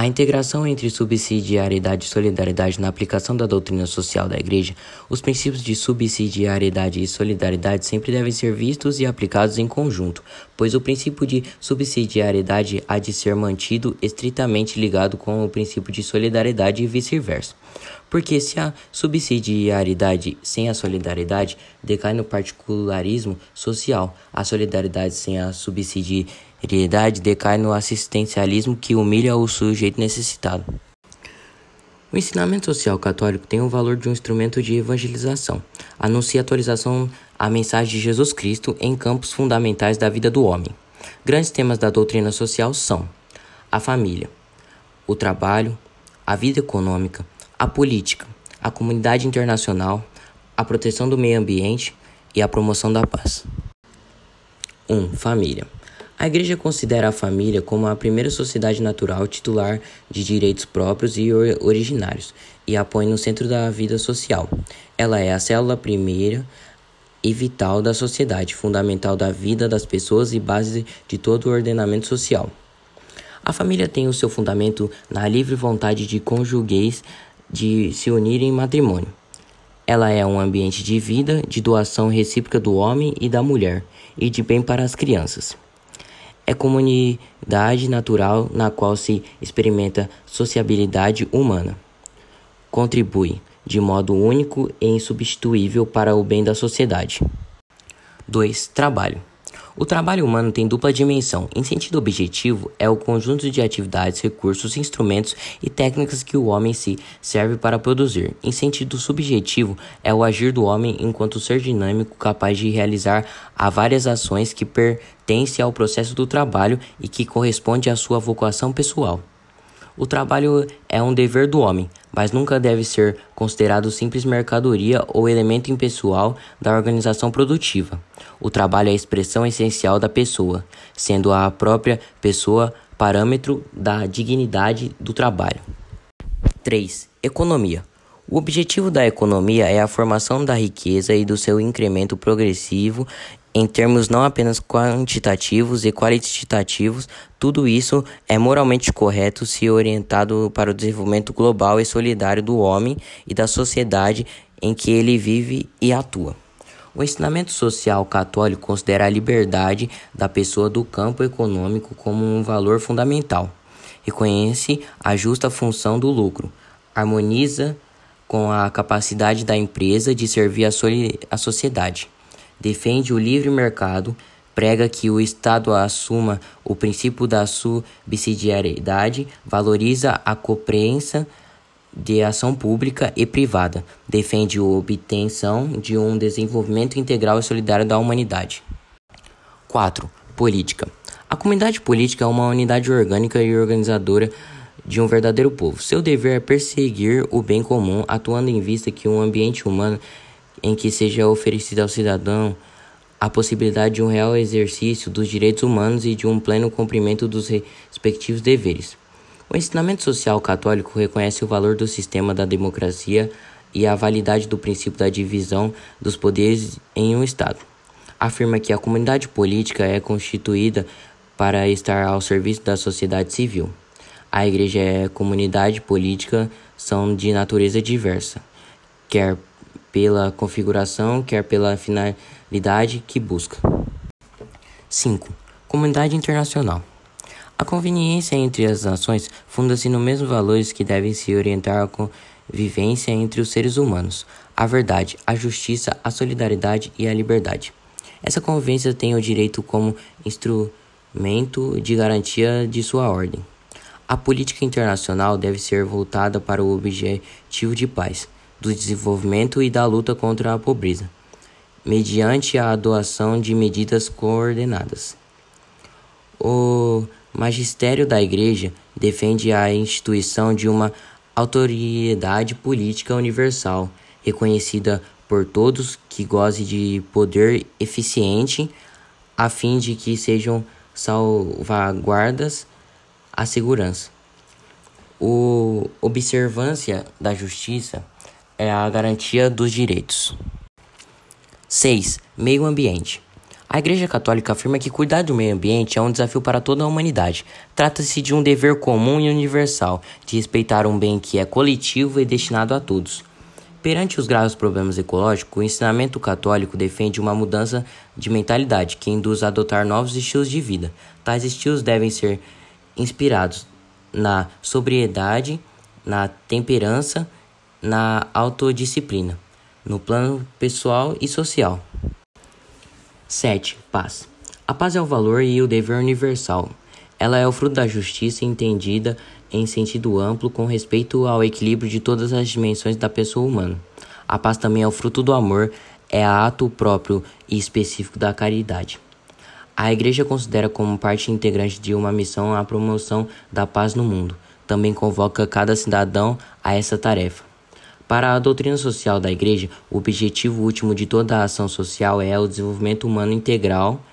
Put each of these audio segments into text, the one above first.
A integração entre subsidiariedade e solidariedade na aplicação da doutrina social da Igreja, os princípios de subsidiariedade e solidariedade sempre devem ser vistos e aplicados em conjunto, pois o princípio de subsidiariedade há de ser mantido estritamente ligado com o princípio de solidariedade e vice-versa. Porque se a subsidiariedade sem a solidariedade decai no particularismo social, a solidariedade sem a subsidiariedade decai no assistencialismo que humilha o sujeito necessitado. O ensinamento social católico tem o valor de um instrumento de evangelização. Anuncia a atualização à mensagem de Jesus Cristo em campos fundamentais da vida do homem. Grandes temas da doutrina social são a família, o trabalho, a vida econômica, a política, a comunidade internacional, a proteção do meio ambiente e a promoção da paz. 1. Um, família. A Igreja considera a família como a primeira sociedade natural titular de direitos próprios e originários e a põe no centro da vida social. Ela é a célula primeira e vital da sociedade, fundamental da vida das pessoas e base de todo o ordenamento social. A família tem o seu fundamento na livre vontade de conjugueis de se unirem em matrimônio. Ela é um ambiente de vida, de doação recíproca do homem e da mulher, e de bem para as crianças. É comunidade natural na qual se experimenta sociabilidade humana. Contribui de modo único e insubstituível para o bem da sociedade. 2. Trabalho. O trabalho humano tem dupla dimensão. Em sentido objetivo, é o conjunto de atividades, recursos, instrumentos e técnicas que o homem se serve para produzir. Em sentido subjetivo, é o agir do homem enquanto ser dinâmico capaz de realizar a várias ações que pertencem ao processo do trabalho e que corresponde à sua vocação pessoal. O trabalho é um dever do homem, mas nunca deve ser considerado simples mercadoria ou elemento impessoal da organização produtiva. O trabalho é a expressão essencial da pessoa, sendo a própria pessoa parâmetro da dignidade do trabalho. 3. Economia. O objetivo da economia é a formação da riqueza e do seu incremento progressivo em termos não apenas quantitativos e qualitativos, tudo isso é moralmente correto se orientado para o desenvolvimento global e solidário do homem e da sociedade em que ele vive e atua. O ensinamento social católico considera a liberdade da pessoa do campo econômico como um valor fundamental. Reconhece a justa função do lucro, harmoniza com a capacidade da empresa de servir a, a sociedade defende o livre mercado, prega que o Estado assuma o princípio da subsidiariedade, valoriza a compreensão de ação pública e privada, defende a obtenção de um desenvolvimento integral e solidário da humanidade. 4. Política. A comunidade política é uma unidade orgânica e organizadora de um verdadeiro povo. Seu dever é perseguir o bem comum, atuando em vista que um ambiente humano em que seja oferecida ao cidadão a possibilidade de um real exercício dos direitos humanos e de um pleno cumprimento dos respectivos deveres. O ensinamento social católico reconhece o valor do sistema da democracia e a validade do princípio da divisão dos poderes em um Estado. Afirma que a comunidade política é constituída para estar ao serviço da sociedade civil. A igreja e a comunidade política são de natureza diversa, quer pela configuração, quer pela finalidade que busca. 5. Comunidade internacional. A conveniência entre as nações funda-se nos mesmos valores que devem se orientar a convivência entre os seres humanos: a verdade, a justiça, a solidariedade e a liberdade. Essa convivência tem o direito como instrumento de garantia de sua ordem. A política internacional deve ser voltada para o objetivo de paz do desenvolvimento e da luta contra a pobreza, mediante a adoção de medidas coordenadas. O magistério da Igreja defende a instituição de uma autoridade política universal, reconhecida por todos que goze de poder eficiente, a fim de que sejam salvaguardas a segurança. O observância da justiça é a garantia dos direitos. 6. Meio ambiente. A Igreja Católica afirma que cuidar do meio ambiente é um desafio para toda a humanidade. Trata-se de um dever comum e universal, de respeitar um bem que é coletivo e destinado a todos. Perante os graves problemas ecológicos, o ensinamento católico defende uma mudança de mentalidade que induz a adotar novos estilos de vida. Tais estilos devem ser inspirados na sobriedade, na temperança, na autodisciplina, no plano pessoal e social. 7. Paz. A paz é o valor e o dever universal. Ela é o fruto da justiça entendida em sentido amplo com respeito ao equilíbrio de todas as dimensões da pessoa humana. A paz também é o fruto do amor, é ato próprio e específico da caridade. A Igreja considera como parte integrante de uma missão a promoção da paz no mundo. Também convoca cada cidadão a essa tarefa. Para a doutrina social da Igreja, o objetivo último de toda a ação social é o desenvolvimento humano integral,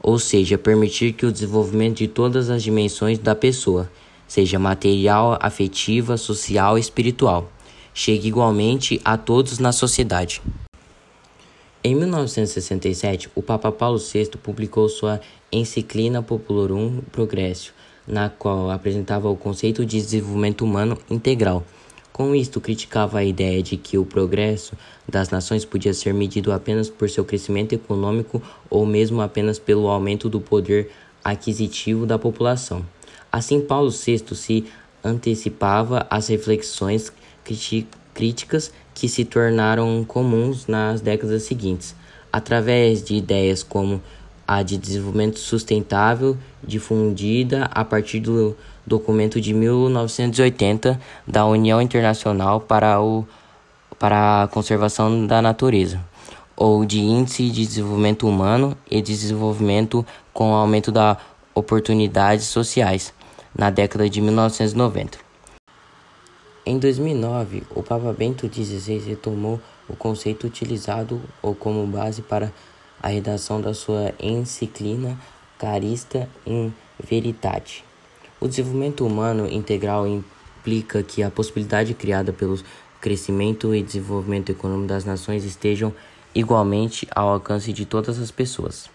ou seja, permitir que o desenvolvimento de todas as dimensões da pessoa, seja material, afetiva, social e espiritual, chegue igualmente a todos na sociedade. Em 1967, o Papa Paulo VI publicou sua Enciclina Popularum Progressio, na qual apresentava o conceito de desenvolvimento humano integral com isto, criticava a ideia de que o progresso das nações podia ser medido apenas por seu crescimento econômico ou mesmo apenas pelo aumento do poder aquisitivo da população. Assim, Paulo VI se antecipava às reflexões críticas que se tornaram comuns nas décadas seguintes, através de ideias como a de desenvolvimento sustentável, difundida a partir do documento de 1980 da União Internacional para, o, para a Conservação da Natureza, ou de Índice de Desenvolvimento Humano e Desenvolvimento com o aumento das oportunidades sociais, na década de 1990. Em 2009, o Papa Bento XVI retomou o conceito utilizado ou como base para a redação da sua enciclina Carista in Veritate. O desenvolvimento humano integral implica que a possibilidade criada pelo crescimento e desenvolvimento econômico das nações estejam igualmente ao alcance de todas as pessoas.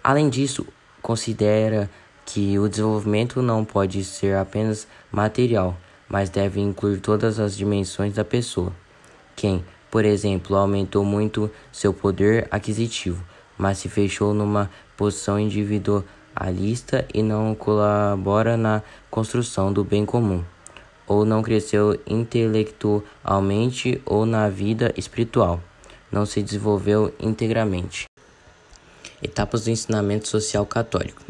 Além disso, considera que o desenvolvimento não pode ser apenas material, mas deve incluir todas as dimensões da pessoa. Quem, por exemplo, aumentou muito seu poder aquisitivo, mas se fechou numa posição individual alista e não colabora na construção do bem comum, ou não cresceu intelectualmente ou na vida espiritual, não se desenvolveu integramente. Etapas do ensinamento social católico.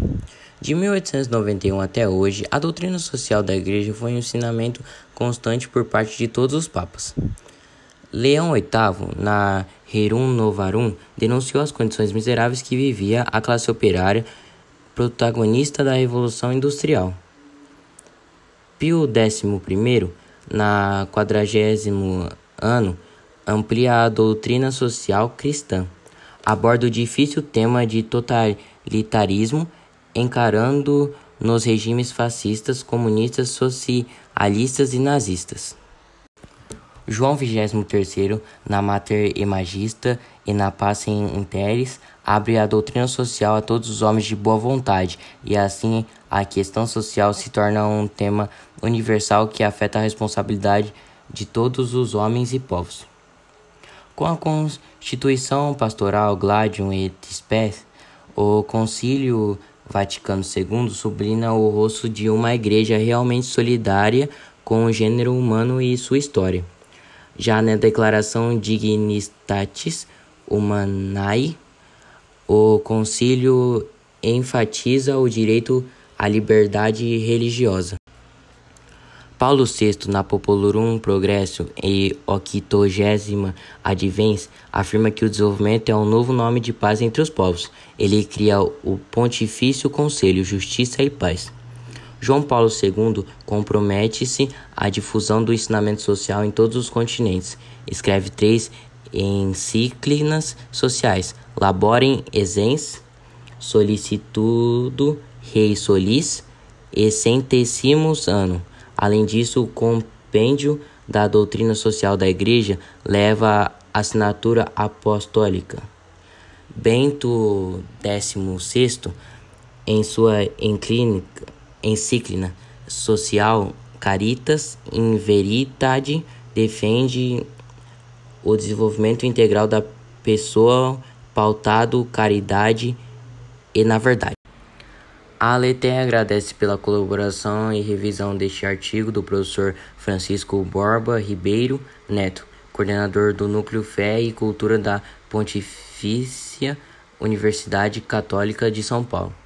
De 1891 até hoje, a doutrina social da Igreja foi um ensinamento constante por parte de todos os papas. Leão VIII, na Rerum Novarum, denunciou as condições miseráveis que vivia a classe operária protagonista da Revolução Industrial. Pio XI, na quadragésimo ano, amplia a doutrina social cristã, aborda o difícil tema de totalitarismo, encarando nos regimes fascistas, comunistas, socialistas e nazistas. João XXIII, na Mater Imagista e na Pacem Interes, abre a doutrina social a todos os homens de boa vontade, e assim a questão social se torna um tema universal que afeta a responsabilidade de todos os homens e povos. Com a Constituição Pastoral Gladium et Spes, o Concílio Vaticano II sublina o rosto de uma igreja realmente solidária com o gênero humano e sua história. Já na Declaração Dignitatis Humanae, o concílio enfatiza o direito à liberdade religiosa. Paulo VI, na Populurum Progresso e Octogésima Advents, afirma que o desenvolvimento é um novo nome de paz entre os povos. Ele cria o Pontifício Conselho Justiça e Paz. João Paulo II compromete-se à difusão do ensinamento social em todos os continentes. Escreve três encíclicas sociais, Laborem Essens, Solicitudo Rei Solis e Centesimus Ano. Além disso, o compêndio da doutrina social da Igreja leva a assinatura apostólica. Bento XVI, em sua encíclica social Caritas in Veritate, defende o desenvolvimento integral da pessoa pautado caridade e na verdade. A Letem agradece pela colaboração e revisão deste artigo do professor Francisco Borba Ribeiro Neto, coordenador do Núcleo Fé e Cultura da Pontifícia Universidade Católica de São Paulo.